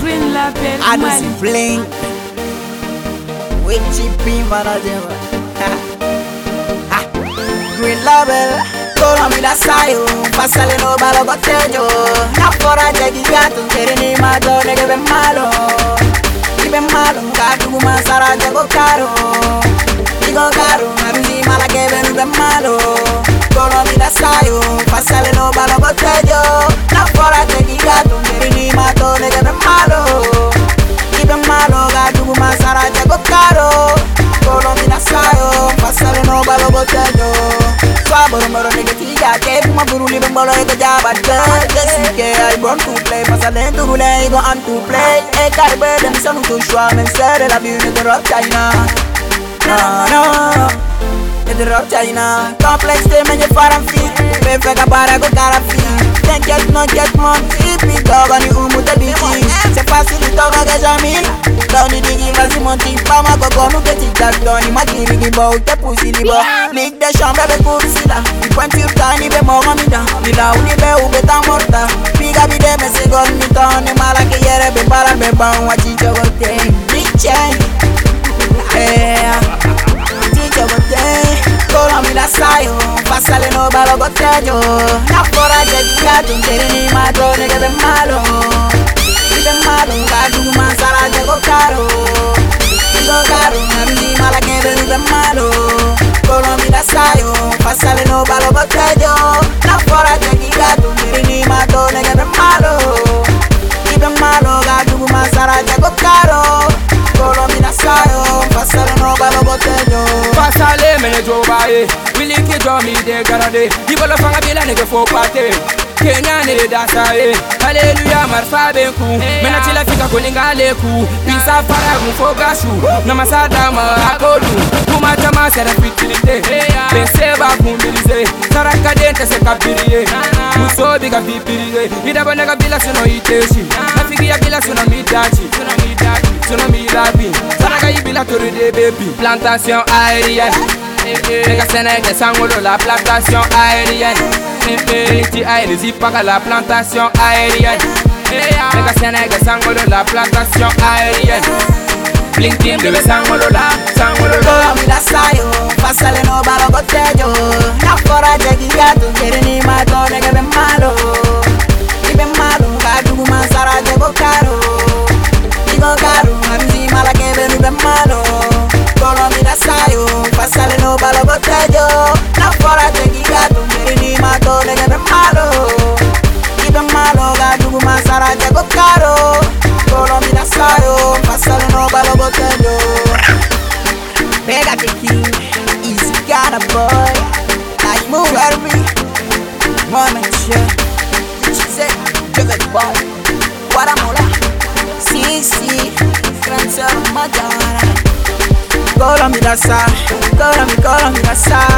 Green Label I see bling. With GP manager. Green label. Tola mi da sayo, pásale no balo botello. Na fora de gato, ni mato, nigga ben malo. Y ben malo, gato kuma sara jago caro. Digo caro, arusi mala que ven ben malo. Tola mi da sayo, pásale no balo botello. Na fora botello. Swa boro boro nigga tiga ke Puma buru li ben bolo ego jabat ke Desi ke I born to play Pasa den to rule ego on to play E kari be dem sonu to shwa Men sere la biu ne rock China No no Ne rock China Complex te menye faram fi Be fe ka para go cara fi Ten get no get mon monti Pama gogo nu ke tic tac Doni makiri gi bo Te pussy li bo Ligue des chambres be kursi la Mi pointure tani be moga mi da Mi la uni be ube ta morta Piga bi de me se gol mi ta Ne mala ke yere be para be ba Wa chicho go te Mi chen Chicho go te Kola mi la sayo no balo go tello Na fora de gato Quiere ni mato be malo Nigga malo Gato sayo, pásale no balo botello La fora de gato, miri ni mato, nega ven malo Y ven malo, gato masara llego caro Colombia sayo, pásale no balo botello Pasale mene jo baye Willy ki jo mi de garade Ibolo fanga bila nege fo pate Kenya ne dasa e Hallelujah marfa benku Mena chila fika kulinga leku Pisa fara mfo gashu Na masada ma akolu Kuma chama sera fitilite kumbilize Saraka dente se Muso biga vipiriye Idaba nega bila suno iteshi Nafigi ya bila suno midachi Suno midachi Suno milabi Saraka ibila tori de baby. Plantation aérienne. Nigga Sénégal sangolo la plantation aérienne. N'hésite pas à la plantation aérienne. Nigga Sénégal sangolo la plantation aérienne. Team de la sangolo la oh, Pásale no balo botello La fora de gato, quiere ni mato, nega ven malo. Ven malo, gato masara llego caro. Digo caro, arusi mala que ven ven malo Colombia sayo, pásale no balo botello La moment, yeah. She said, good boy. Guaramola, sí, sí, Francia Mayara. Colombia, sa, Colombia, Colombia, sa.